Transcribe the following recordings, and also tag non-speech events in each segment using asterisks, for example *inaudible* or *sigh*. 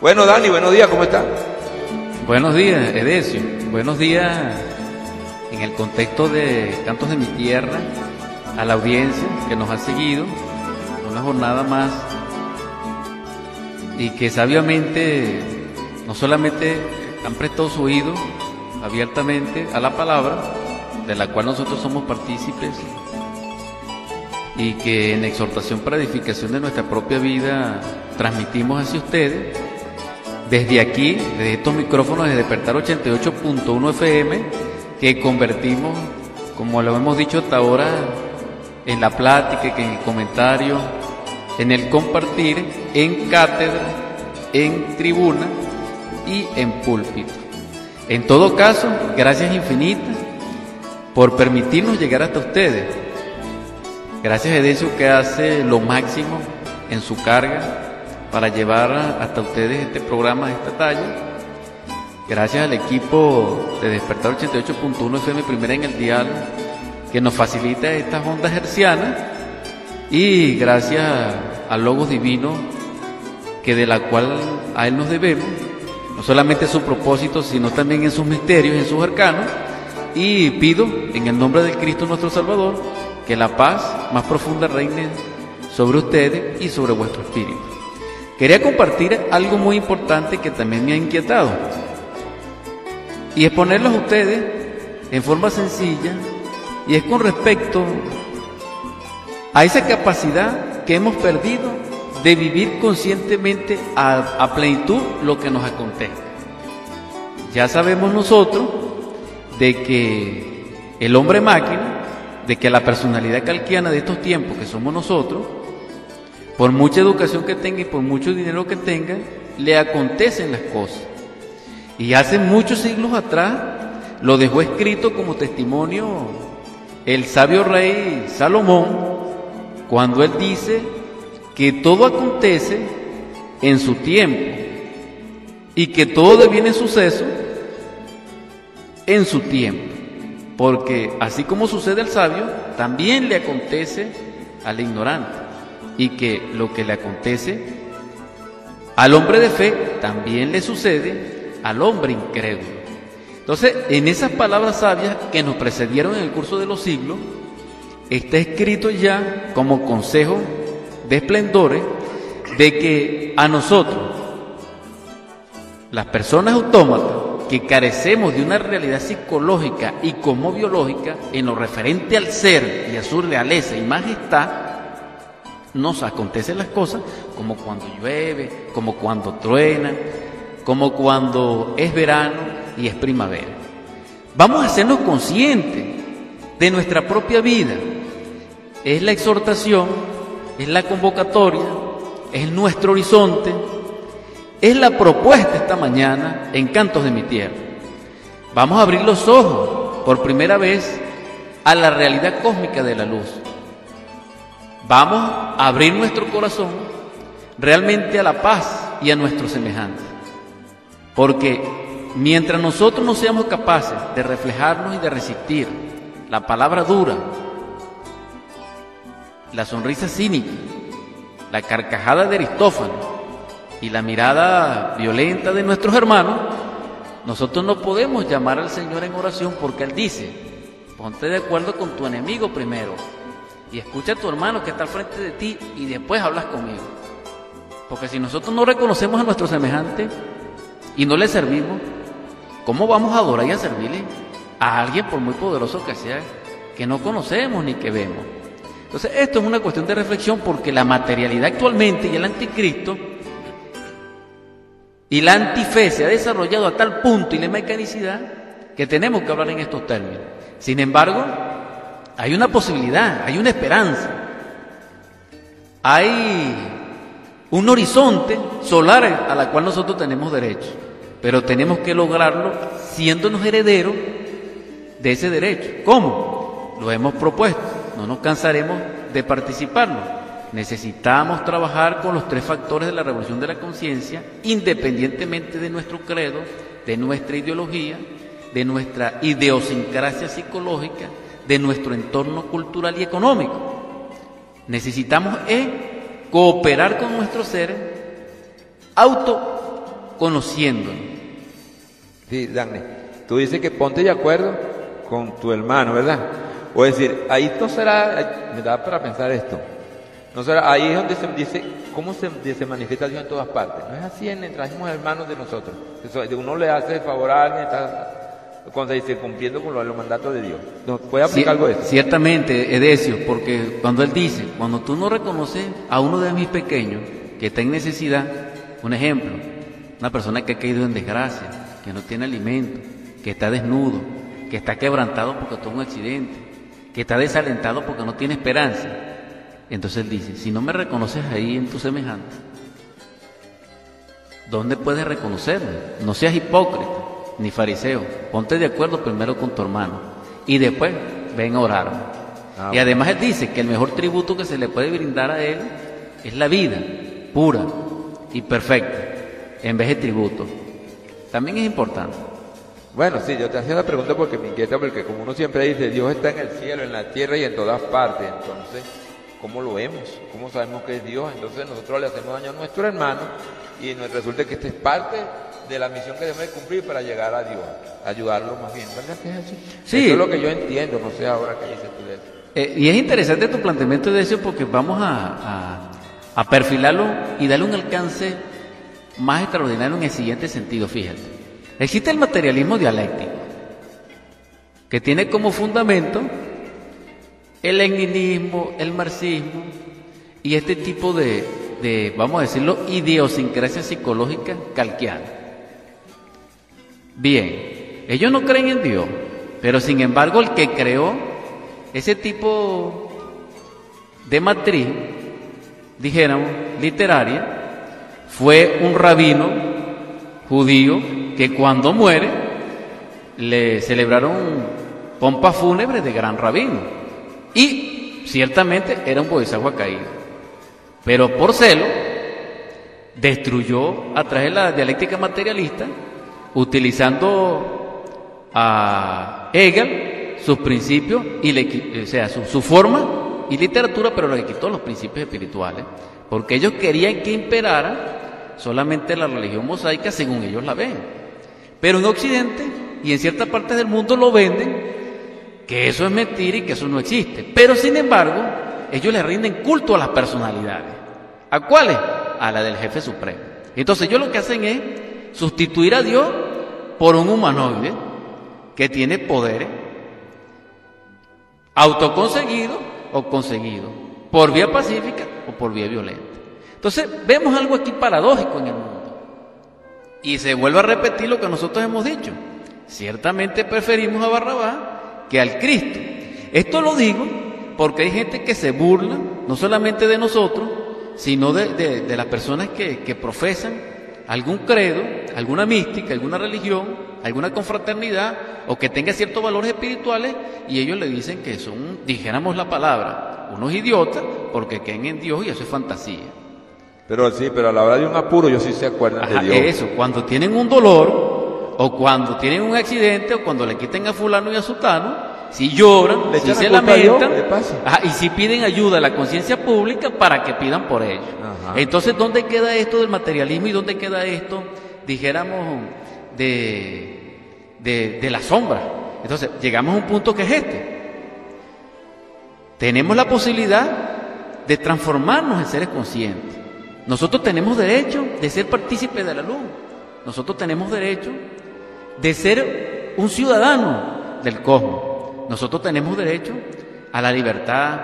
Bueno, Dani, buenos días, ¿cómo está? Buenos días, Edesio. Buenos días en el contexto de Cantos de mi Tierra, a la audiencia que nos ha seguido, una jornada más, y que sabiamente no solamente han prestado su oído abiertamente a la palabra, de la cual nosotros somos partícipes, y que en exhortación para edificación de nuestra propia vida transmitimos hacia ustedes, desde aquí, desde estos micrófonos de Despertar 88.1 FM, que convertimos, como lo hemos dicho hasta ahora, en la plática, en el comentario, en el compartir, en cátedra, en tribuna y en púlpito. En todo caso, gracias infinitas por permitirnos llegar hasta ustedes. Gracias a Edesio que hace lo máximo en su carga para llevar hasta ustedes este programa de esta talla. Gracias al equipo de Despertar 88.1 FM Primera en el Dial que nos facilita estas ondas hercianas y gracias al Logos Divino que de la cual a Él nos debemos, no solamente en su propósito, sino también en sus misterios, en sus arcanos. Y pido en el nombre de Cristo nuestro Salvador que la paz más profunda reine sobre ustedes y sobre vuestro espíritu. Quería compartir algo muy importante que también me ha inquietado y exponerlos a ustedes en forma sencilla y es con respecto a esa capacidad que hemos perdido de vivir conscientemente a, a plenitud lo que nos acontece. Ya sabemos nosotros de que el hombre máquina, de que la personalidad calquiana de estos tiempos que somos nosotros, por mucha educación que tenga y por mucho dinero que tenga, le acontecen las cosas. Y hace muchos siglos atrás lo dejó escrito como testimonio el sabio rey Salomón, cuando él dice que todo acontece en su tiempo y que todo deviene suceso en su tiempo. Porque así como sucede al sabio, también le acontece al ignorante y que lo que le acontece al hombre de fe también le sucede al hombre incrédulo. Entonces, en esas palabras sabias que nos precedieron en el curso de los siglos, está escrito ya como consejo de esplendores de que a nosotros, las personas autómatas, que carecemos de una realidad psicológica y como biológica en lo referente al ser y a su realeza y majestad, nos acontecen las cosas como cuando llueve, como cuando truena, como cuando es verano y es primavera. Vamos a hacernos conscientes de nuestra propia vida. Es la exhortación, es la convocatoria, es nuestro horizonte, es la propuesta esta mañana en Cantos de mi Tierra. Vamos a abrir los ojos por primera vez a la realidad cósmica de la luz. Vamos a abrir nuestro corazón realmente a la paz y a nuestro semejante. Porque mientras nosotros no seamos capaces de reflejarnos y de resistir la palabra dura, la sonrisa cínica, la carcajada de Aristófanes y la mirada violenta de nuestros hermanos, nosotros no podemos llamar al Señor en oración porque Él dice, ponte de acuerdo con tu enemigo primero y escucha a tu hermano que está al frente de ti y después hablas conmigo. Porque si nosotros no reconocemos a nuestro semejante y no le servimos, ¿cómo vamos a adorar y a servirle a alguien por muy poderoso que sea que no conocemos ni que vemos? Entonces, esto es una cuestión de reflexión porque la materialidad actualmente y el anticristo y la antife se ha desarrollado a tal punto y la mecanicidad que tenemos que hablar en estos términos. Sin embargo, hay una posibilidad, hay una esperanza. Hay un horizonte solar a la cual nosotros tenemos derecho, pero tenemos que lograrlo siéndonos herederos de ese derecho. ¿Cómo? Lo hemos propuesto, no nos cansaremos de participarlo. Necesitamos trabajar con los tres factores de la revolución de la conciencia, independientemente de nuestro credo, de nuestra ideología, de nuestra idiosincrasia psicológica, de nuestro entorno cultural y económico. Necesitamos eh, cooperar con nuestro ser, conociéndonos. Sí, Dani, tú dices que ponte de acuerdo con tu hermano, ¿verdad? O decir, ahí no será, me da para pensar esto, no será, ahí es donde se dice, ¿cómo se, se manifiesta Dios en todas partes? No es así en los hermanos de nosotros. Eso, uno le hace el favor a cuando se dice cumpliendo con los, mandatos de Dios. ¿Nos puede aplicar algo de eso? Ciertamente, Edesio, porque cuando él dice, cuando tú no reconoces a uno de mis pequeños que está en necesidad, un ejemplo, una persona que ha caído en desgracia, que no tiene alimento, que está desnudo, que está quebrantado porque tuvo un accidente, que está desalentado porque no tiene esperanza. Entonces él dice, si no me reconoces ahí en tu semejante, ¿dónde puedes reconocerme? No seas hipócrita ni fariseo, ponte de acuerdo primero con tu hermano y después ven a orar. Ah, y además él dice que el mejor tributo que se le puede brindar a él es la vida pura y perfecta en vez de tributo. También es importante. Bueno, sí, yo te hacía la pregunta porque me inquieta, porque como uno siempre dice, Dios está en el cielo, en la tierra y en todas partes. Entonces, ¿cómo lo vemos? ¿Cómo sabemos que es Dios? Entonces nosotros le hacemos daño a nuestro hermano y resulta que esta es parte de la misión que debemos cumplir para llegar a Dios, ayudarlo más bien. ¿Verdad que es así? Sí. Eso es lo que yo entiendo, no sé ahora qué dices tú de eso. Eh, y es interesante tu planteamiento de eso porque vamos a, a perfilarlo y darle un alcance más extraordinario en el siguiente sentido, fíjate. Existe el materialismo dialéctico, que tiene como fundamento el leninismo, el marxismo y este tipo de, vamos a decirlo, idiosincrasia psicológica calqueada. Bien, ellos no creen en Dios, pero sin embargo el que creó ese tipo de matriz, dijéramos, literaria, fue un rabino judío que cuando muere le celebraron pompa fúnebre de gran rabino. Y ciertamente era un bodhisattva caído. Pero por celo destruyó a través de la dialéctica materialista, utilizando a Hegel sus principios, y le, o sea, su, su forma y literatura, pero le quitó los principios espirituales, porque ellos querían que imperara solamente la religión mosaica según ellos la ven. Pero en Occidente y en ciertas partes del mundo lo venden que eso es mentira y que eso no existe. Pero sin embargo, ellos le rinden culto a las personalidades. ¿A cuáles? A la del jefe supremo. Entonces ellos lo que hacen es sustituir a Dios por un humanoide que tiene poderes autoconseguidos o conseguidos, por vía pacífica o por vía violenta. Entonces vemos algo aquí paradójico en el mundo. Y se vuelve a repetir lo que nosotros hemos dicho. Ciertamente preferimos a Barrabás que al Cristo. Esto lo digo porque hay gente que se burla, no solamente de nosotros, sino de, las personas que, que profesan algún credo, alguna mística, alguna religión, alguna confraternidad o que tenga ciertos valores espirituales y ellos le dicen que son, dijéramos la palabra, unos idiotas porque creen en Dios y eso es fantasía. Pero sí, pero a la hora de un apuro yo sí se acuerdan de Dios. Eso, cuando tienen un dolor, o cuando tienen un accidente, o cuando le quiten a fulano y a sutano, si lloran, si se lamentan, y si piden ayuda a la conciencia pública para que pidan por ellos. Entonces, ¿dónde queda esto del materialismo y dónde queda esto, dijéramos, de, de, la sombra? Entonces, llegamos a un punto que es este. Tenemos la posibilidad de transformarnos en seres conscientes. Nosotros tenemos derecho de ser partícipes de la luz. Nosotros tenemos derecho de ser un ciudadano del cosmos. Nosotros tenemos derecho a la libertad,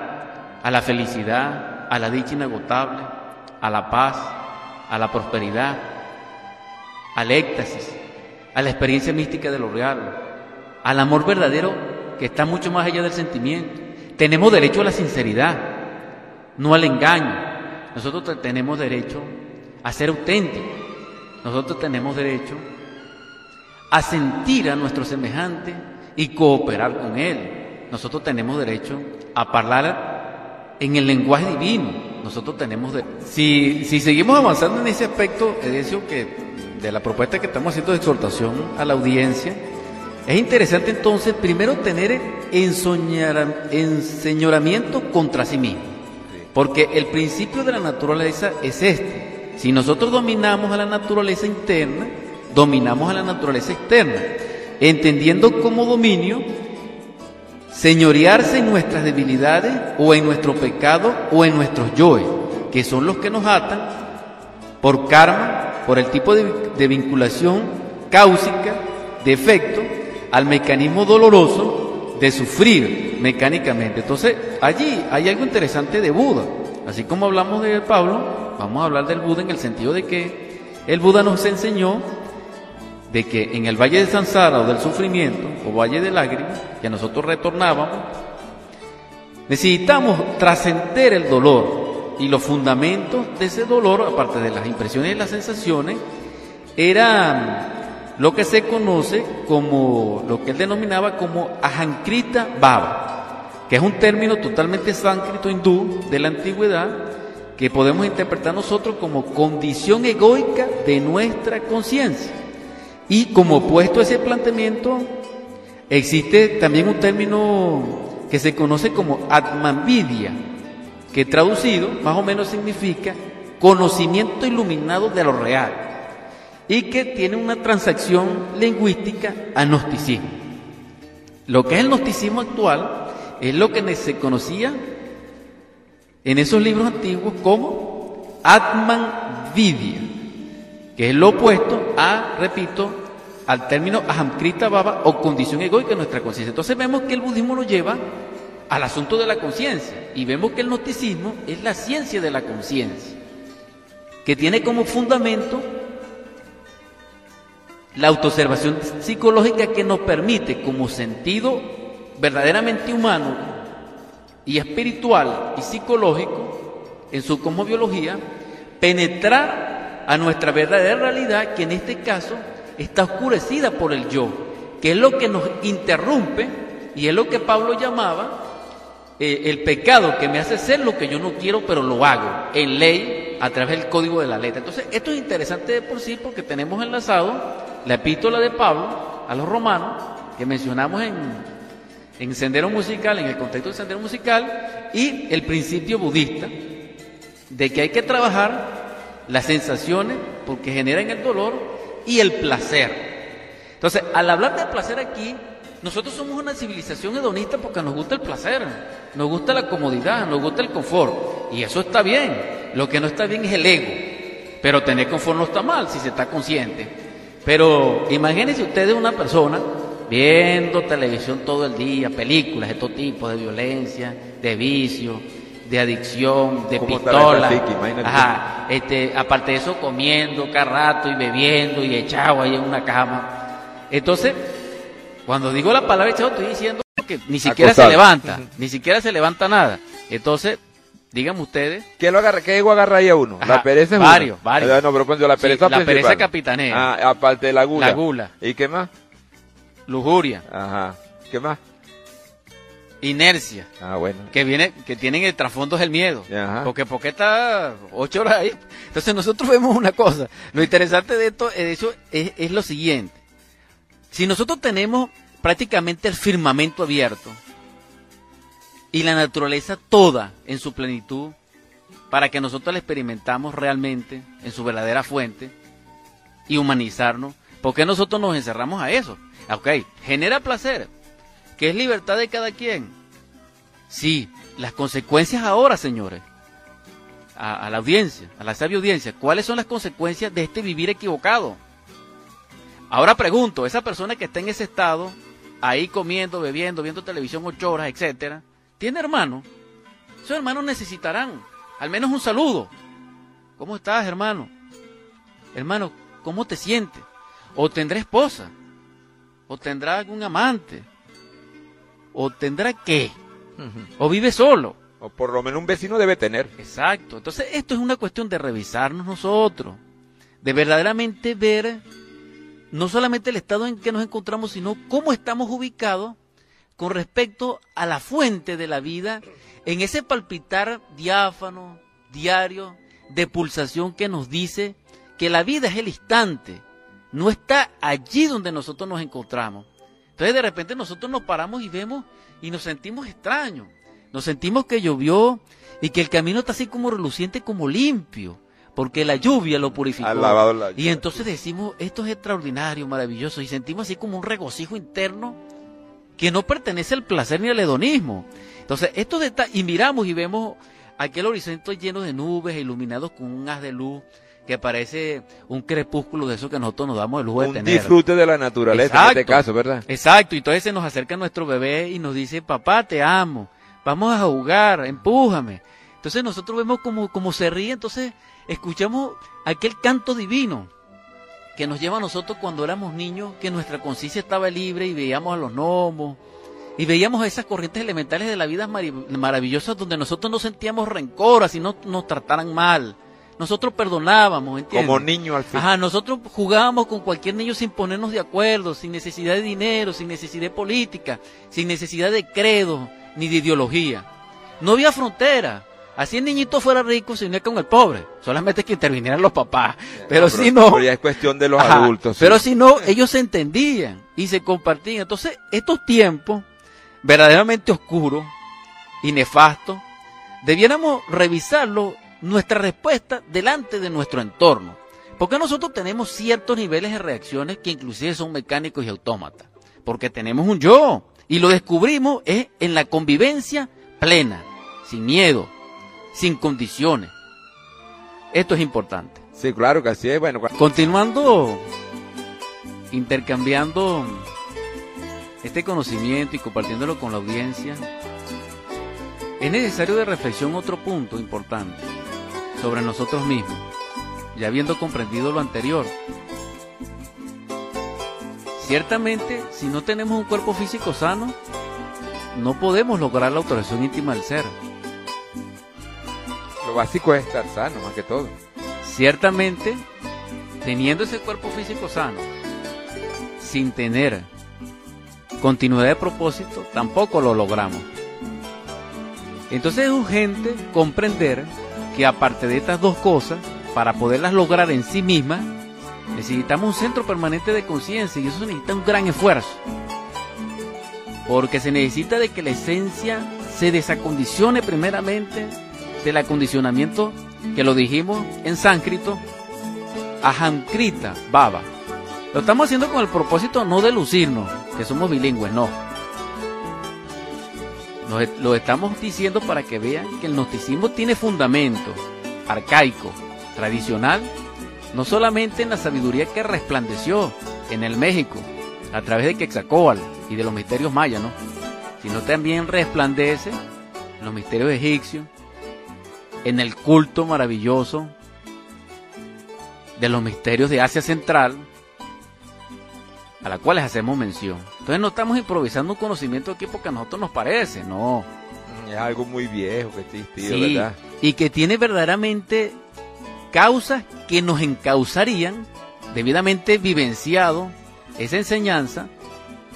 a la felicidad, a la dicha inagotable, a la paz, a la prosperidad, al éxtasis, a la experiencia mística de lo real, al amor verdadero que está mucho más allá del sentimiento. Tenemos derecho a la sinceridad, no al engaño, nosotros tenemos derecho a ser auténticos. Nosotros tenemos derecho a sentir a nuestro semejante y cooperar con él. Nosotros tenemos derecho a hablar en el lenguaje divino. Nosotros tenemos de... si, si seguimos avanzando en ese aspecto, Edesio, que de la propuesta que estamos haciendo de exhortación a la audiencia, es interesante entonces primero tener enseñoramiento contra sí mismo. Porque el principio de la naturaleza es este. si nosotros dominamos a la naturaleza interna, dominamos a la naturaleza externa, entendiendo como dominio señorearse en nuestras debilidades o en nuestro pecado o en nuestros yoes, que son los que nos atan por karma, por el tipo de, de vinculación cáusica, de efecto, al mecanismo doloroso de sufrir mecánicamente. Entonces, allí hay algo interesante de Buda. Así como hablamos de Pablo, vamos a hablar del Buda en el sentido de que el Buda nos enseñó de que en el valle de Sansara o del sufrimiento o valle de lágrimas, que nosotros retornábamos, necesitamos trascender el dolor y los fundamentos de ese dolor, aparte de las impresiones y las sensaciones, eran lo que se conoce como, lo que él denominaba como ajankrita baba, que es un término totalmente sánscrito hindú de la antigüedad, que podemos interpretar nosotros como condición egoica de nuestra conciencia. Y como opuesto a ese planteamiento, existe también un término que se conoce como atmanvidia, que traducido más o menos significa conocimiento iluminado de lo real y que tiene una transacción lingüística a gnosticismo. Lo que es el gnosticismo actual es lo que se conocía en esos libros antiguos como Atman Vidya, que es lo opuesto a, repito, al término Ahamkrita Baba o condición egoica de nuestra conciencia. Entonces vemos que el budismo lo lleva al asunto de la conciencia y vemos que el gnosticismo es la ciencia de la conciencia, que tiene como fundamento la autoobservación psicológica que nos permite como sentido verdaderamente humano y espiritual y psicológico en su cosmobiología penetrar a nuestra verdadera realidad que en este caso está oscurecida por el yo, que es lo que nos interrumpe y es lo que Pablo llamaba eh, el pecado que me hace ser lo que yo no quiero pero lo hago en ley a través del código de la letra. Entonces esto es interesante de por sí porque tenemos enlazado la epístola de Pablo a los romanos, que mencionamos en, en Sendero Musical, en el contexto de Sendero Musical, y el principio budista de que hay que trabajar las sensaciones porque generan el dolor y el placer. Entonces, al hablar de placer aquí, nosotros somos una civilización hedonista porque nos gusta el placer, nos gusta la comodidad, nos gusta el confort. Y eso está bien. Lo que no está bien es el ego. Pero tener confort no está mal si se está consciente. Pero imagínense ustedes una persona viendo televisión todo el día, películas de todo tipo, de violencia, de vicio, de adicción, de pistola. Ajá, este, aparte de eso, comiendo cada rato y bebiendo y echado ahí en una cama. Entonces, cuando digo la palabra echado, estoy diciendo que ni siquiera se levanta, ni siquiera se levanta nada. Entonces, Díganme ustedes. ¿Qué, lo agarra, qué ego uno? la pereza es Varios, varios. Ah, no, pero pues, la pereza La pereza capitanea. Ah, aparte de la gula. La gula. ¿Y qué más? Lujuria. Ajá. ¿Qué más? Inercia. Ah, bueno. Que viene, que tienen el trasfondo es el miedo. Ajá. Porque porque está ocho horas ahí. Entonces nosotros vemos una cosa. Lo interesante de esto, de hecho, es, es lo siguiente. Si nosotros tenemos prácticamente el firmamento abierto, y la naturaleza toda en su plenitud para que nosotros la experimentamos realmente en su verdadera fuente y humanizarnos. ¿Por qué nosotros nos encerramos a eso? Ok, genera placer, que es libertad de cada quien. Sí, las consecuencias ahora, señores, a, la audiencia, a la sabia audiencia, ¿cuáles son las consecuencias de este vivir equivocado? Ahora pregunto, esa persona que está en ese estado, ahí comiendo, bebiendo, viendo televisión ocho horas, etcétera, ¿Tiene hermano? Esos hermanos necesitarán al menos un saludo. ¿Cómo estás, hermano? Hermano, ¿cómo te sientes? O tendrá esposa, o tendrá algún amante, o tendrá qué, o vive solo. O por lo menos un vecino debe tener. Exacto. Entonces esto es una cuestión de revisarnos nosotros, de verdaderamente ver no solamente el estado en que nos encontramos, sino cómo estamos ubicados con respecto a la fuente de la vida en ese palpitar diáfano, diario, de pulsación que nos dice que la vida es el instante, no está allí donde nosotros nos encontramos. Entonces de repente nosotros nos paramos y vemos y nos sentimos extraños, nos sentimos que llovió y que el camino está así como reluciente, como limpio, porque la lluvia lo purificó. La y lluvia. entonces decimos, esto es extraordinario, maravilloso, y sentimos así como un regocijo interno que no pertenece al placer ni al hedonismo. Entonces, estos detalles, y miramos y vemos aquel horizonte lleno de nubes, iluminados con un haz de luz, que parece un crepúsculo de eso que nosotros nos damos el lujo de Un tener. disfrute de la naturaleza en este Exacto. caso, ¿verdad? Exacto, y entonces se nos acerca nuestro bebé y nos dice, papá, te amo, vamos a jugar, empújame. Entonces nosotros vemos como, como se ríe, entonces escuchamos aquel canto divino que nos lleva a nosotros cuando éramos niños, que nuestra conciencia estaba libre y veíamos a los gnomos y veíamos esas corrientes elementales de la vida maravillosas donde nosotros no sentíamos rencor, así no nos trataran mal. Nosotros perdonábamos, ¿entiendes? Como niño al fin. Ajá, nosotros jugábamos con cualquier niño sin ponernos de acuerdo, sin necesidad de dinero, sin necesidad de política, sin necesidad de credo ni de ideología. No había frontera. Así el niñito fuera rico, se unía con el pobre. Solamente que intervinieran los papás. Pero si no. pero ya es cuestión de los Ajá, adultos. sí. Pero si no, ellos se entendían y se compartían. Entonces, estos tiempos verdaderamente oscuros y nefastos, debiéramos revisarlo nuestra respuesta delante de nuestro entorno. Porque nosotros tenemos ciertos niveles de reacciones que inclusive son mecánicos y autómatas. Porque tenemos un yo. Y lo descubrimos es en la convivencia plena, sin miedo, sin condiciones. Esto es importante. Sí, claro que así es. Bueno, Continuando intercambiando este conocimiento y compartiéndolo con la audiencia, es necesario de reflexión otro punto importante sobre nosotros mismos, ya habiendo comprendido lo anterior. Ciertamente, si no tenemos un cuerpo físico sano, no podemos lograr la autorización íntima del ser. lo básico es estar sano, más que todo. Ciertamente, teniendo ese cuerpo físico sano, sin tener continuidad de propósito, tampoco lo logramos. Entonces es urgente comprender que aparte de estas dos cosas, para poderlas lograr en sí mismas, necesitamos un centro permanente de conciencia y eso necesita un gran esfuerzo. Porque se necesita de que la esencia se desacondicione primeramente del acondicionamiento que lo dijimos en sánscrito, ahamkrita baba. Lo estamos haciendo con el propósito no de lucirnos, que somos bilingües, no. E- lo estamos diciendo para que vean que el gnosticismo tiene fundamento arcaico, tradicional, no solamente en la sabiduría que resplandeció en el México a través de Quetzalcóatl y de los misterios mayas, ¿no? sino también resplandece en los misterios egipcios, en el culto maravilloso de los misterios de Asia Central, a la cual les hacemos mención. Entonces no estamos improvisando un conocimiento aquí porque a nosotros nos parece, no. Es algo muy viejo que te inspira, Sí, ¿verdad? y que tiene verdaderamente causas que nos encausarían, debidamente vivenciado esa enseñanza,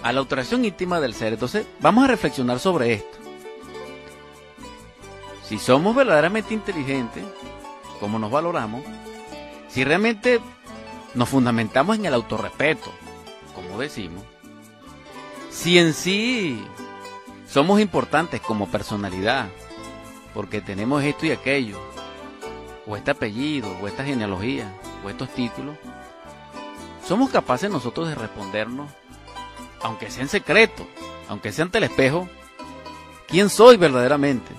a la alteración íntima del ser. Entonces, vamos a reflexionar sobre esto. Si somos verdaderamente inteligentes, como nos valoramos, si realmente nos fundamentamos en el autorrespeto, como decimos, si en sí somos importantes como personalidad, porque tenemos esto y aquello, o este apellido, o esta genealogía, o estos títulos, somos capaces nosotros de respondernos, aunque sea en secreto, aunque sea ante el espejo, quién soy verdaderamente.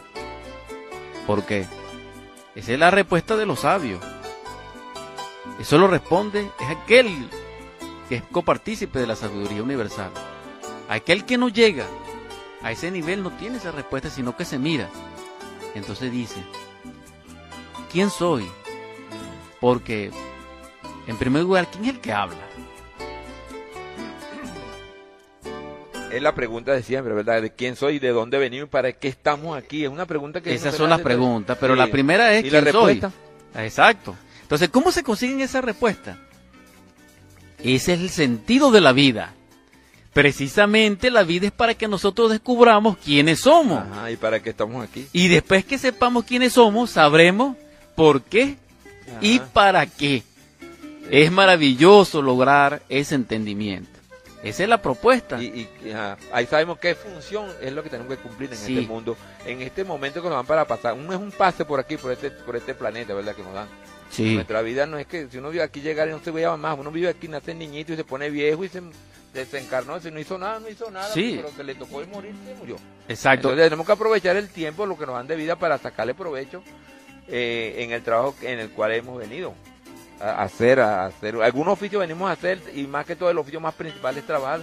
Porque esa es la respuesta de los sabios. Eso lo responde, es aquel que es copartícipe de la sabiduría universal. Aquel que no llega a ese nivel no tiene esa respuesta, sino que se mira. Entonces dice, ¿quién soy? Porque, en primer lugar, ¿quién es el que habla? Es la pregunta de siempre, ¿verdad? De quién soy, de dónde venimos para qué estamos aquí. Es una pregunta que... Esas son las preguntas, pero Sí. la primera es ¿Y la ¿quién soy? respuesta? Exacto. Entonces, ¿cómo se consiguen esas respuestas? Ese es el sentido de la vida. Precisamente la vida es para que nosotros descubramos quiénes somos. Ajá, ¿y para qué estamos aquí? Y después que sepamos quiénes somos, sabremos por qué y para qué. Es maravilloso lograr ese entendimiento. Esa es la propuesta. Y, y, ajá, ahí sabemos qué función es lo que tenemos que cumplir en Sí. este mundo, en este momento que nos dan para pasar. No es un pase por aquí, por este, por este planeta, ¿verdad? Que nos dan. Sí. Nuestra vida no es que si uno vive aquí llegar y no se vea más, uno vive aquí, nace niñito y se pone viejo y se desencarnó, si no hizo nada, no hizo nada, Sí. pero que le tocó y morir, se murió. Exacto. Entonces tenemos que aprovechar el tiempo, lo que nos dan de vida para sacarle provecho eh, en el trabajo en el cual hemos venido a hacer, a hacer. Algún oficio venimos a hacer y más que todo el oficio más principal es trabajar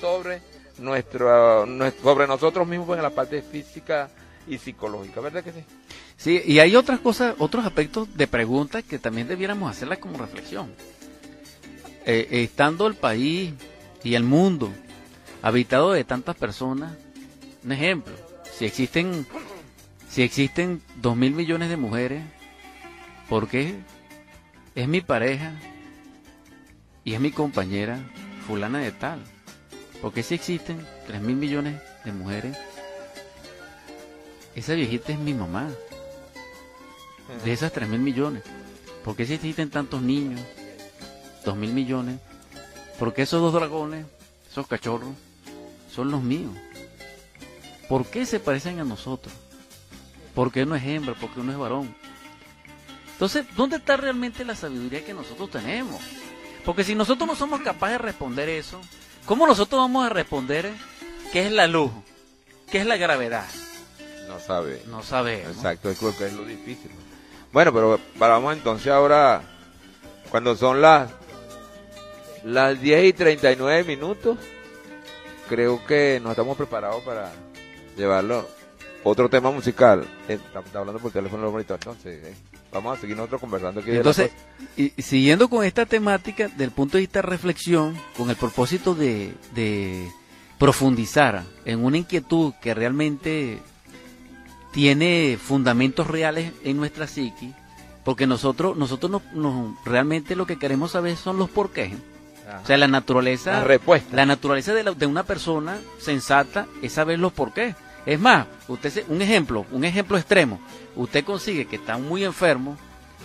sobre nuestro- sobre nosotros mismos en la parte física y psicológica, ¿verdad que sí? Sí, y hay otras cosas, otros aspectos de preguntas que también debiéramos hacerlas como reflexión. Eh, eh, estando el país y el mundo habitado de tantas personas, un ejemplo, si existen, si existen dos mil millones de mujeres, ¿por qué es mi pareja y es mi compañera fulana de tal? Porque si existen tres mil millones de mujeres, esa viejita es mi mamá de esas 3 mil millones. ¿Por qué si existen tantos niños? 2 mil millones. ¿Por qué esos dos dragones, esos cachorros, son los míos? ¿Por qué se parecen a nosotros? ¿Por qué uno es hembra? ¿Por qué uno es varón? Entonces, ¿dónde está realmente la sabiduría que nosotros tenemos? Porque si nosotros no somos capaces de responder eso, ¿cómo nosotros vamos a responder qué es la luz? ¿Qué es la gravedad? No sabe. No sabemos. Exacto, es creo que es lo difícil. Bueno, pero vamos entonces ahora, cuando son las, las 10 y 39 minutos, creo que nos estamos preparados para llevarlo. Otro tema musical. Eh, Está, está hablando por teléfono bonito, entonces eh, vamos a seguir nosotros conversando aquí. Entonces, y, siguiendo con esta temática, del punto de vista reflexión, con el propósito de, de profundizar en una inquietud que realmente tiene fundamentos reales en nuestra psiqui, porque nosotros, nosotros no, no- realmente lo que queremos saber son los porqués. Ajá. O sea, la naturaleza, la respuesta. la naturaleza de, la- de una persona sensata es saber los porqués. Es más, usted se- un ejemplo, un ejemplo extremo. Usted consigue que está muy enfermo,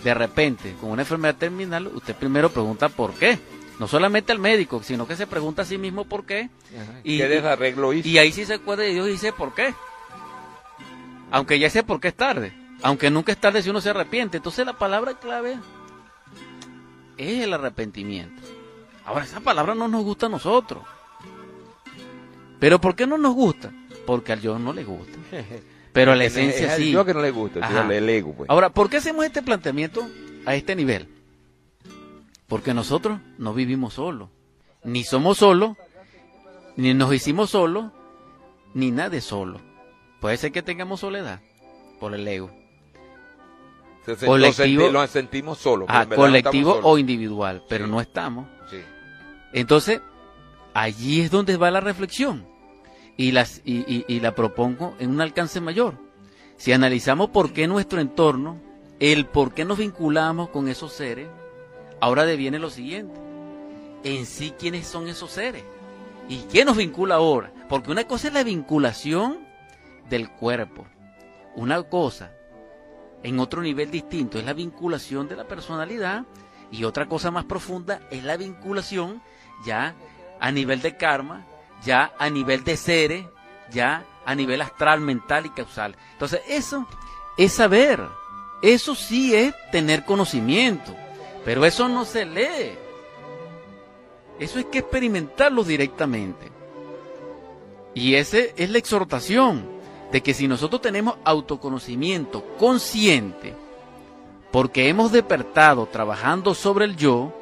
de repente, con una enfermedad terminal, usted primero pregunta por qué. No solamente al médico, sino que se pregunta a sí mismo por qué. Ajá. y- ¿Qué desarreglo hizo? Y ahí sí se acuerda de Dios y dice por qué. Aunque ya sé por qué es tarde. Aunque nunca es tarde si uno se arrepiente. Entonces la palabra clave es el arrepentimiento. Ahora, esa palabra no nos gusta a nosotros. Pero ¿por qué no nos gusta? Porque al yo no le gusta. Pero a la *laughs* Es- esencia es sí. Yo que no le gusta, el ego, pues. Ahora, ¿por qué hacemos este planteamiento a este nivel? Porque nosotros no vivimos solos. Ni somos solos, ni nos hicimos solos, ni nadie solo. Puede ser que tengamos soledad por el ego. Se- se- colectivo- Lo, senti- lo sentimos solo. Ah, no colectivo o individual, pero Sí. no estamos. Sí. Entonces, allí es donde va la reflexión y, las, y, y- y la propongo en un alcance mayor. Si analizamos por qué nuestro entorno, el por qué nos vinculamos con esos seres, ahora deviene lo siguiente. En sí, ¿quiénes son esos seres? ¿Y qué nos vincula ahora? Porque una cosa es la vinculación del cuerpo. Una cosa, en otro nivel distinto, es la vinculación de la personalidad. Y otra cosa más profunda es la vinculación ya a nivel de karma, ya a nivel de seres, ya a nivel astral, mental y causal. Entonces, eso es saber. Eso sí es tener conocimiento. Pero eso no se lee. Eso hay que experimentarlo directamente. Y esa es la exhortación de que si nosotros tenemos autoconocimiento consciente, porque hemos despertado trabajando sobre el yo,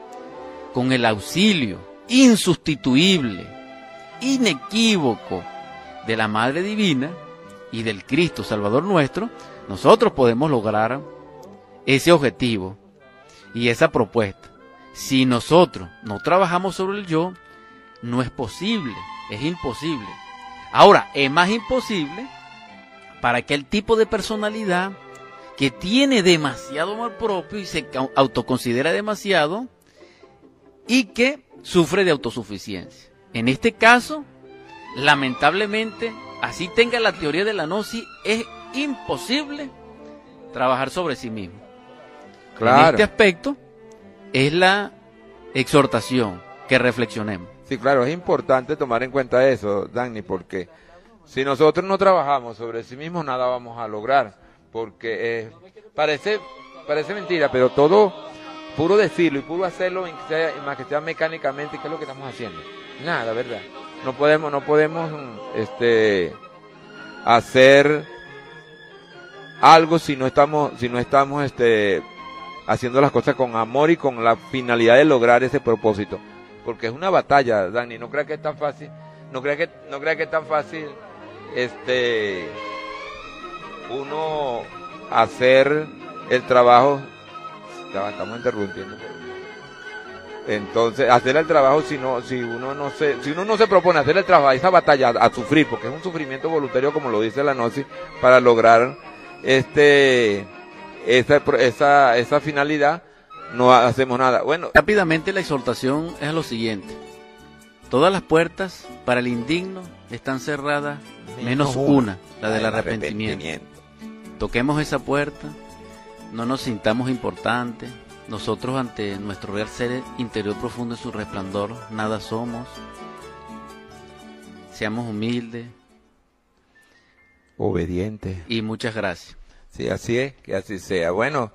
con el auxilio insustituible, inequívoco de la Madre Divina y del Cristo Salvador nuestro, nosotros podemos lograr ese objetivo y esa propuesta. Si nosotros no trabajamos sobre el yo, no es posible, es imposible. Ahora, es más imposible para aquel tipo de personalidad que tiene demasiado amor propio y se autoconsidera demasiado y que sufre de autosuficiencia. En este caso, lamentablemente, así tenga la teoría de la gnosis, es imposible trabajar sobre sí mismo. En Claro. este aspecto es la exhortación que reflexionemos. Sí, claro, es importante tomar en cuenta eso, Dani, porque si nosotros no trabajamos sobre sí mismos, nada vamos a lograr. Porque eh, parece, parece mentira, pero todo puro decirlo y puro hacerlo, en que sea- más que sea mecánicamente, ¿qué es lo que estamos haciendo? Nada, ¿verdad? No podemos, no podemos, mm, este, hacer algo si no estamos, si no estamos, este, haciendo las cosas con amor y con la finalidad de lograr ese propósito. Porque es una batalla, Dani, no crea que es tan fácil, no crea que, no crea que es tan fácil, este, uno hacer el trabajo, estamos interrumpiendo. Entonces, hacer el trabajo si no, si uno no se, si uno no se propone hacer el trabajo, esa batalla a, sufrir, porque es un sufrimiento voluntario como lo dice la Gnosis, para lograr este, esa, esa, esa finalidad, no hacemos nada. Bueno, Rápidamente la exhortación es lo siguiente. Todas las puertas para el indigno están cerradas, menos una, la del arrepentimiento. Toquemos esa puerta, no nos sintamos importantes. Nosotros ante nuestro real ser interior profundo en su resplandor, nada somos. Seamos humildes Obediente. y muchas gracias. Sí, así es, que así sea. Bueno,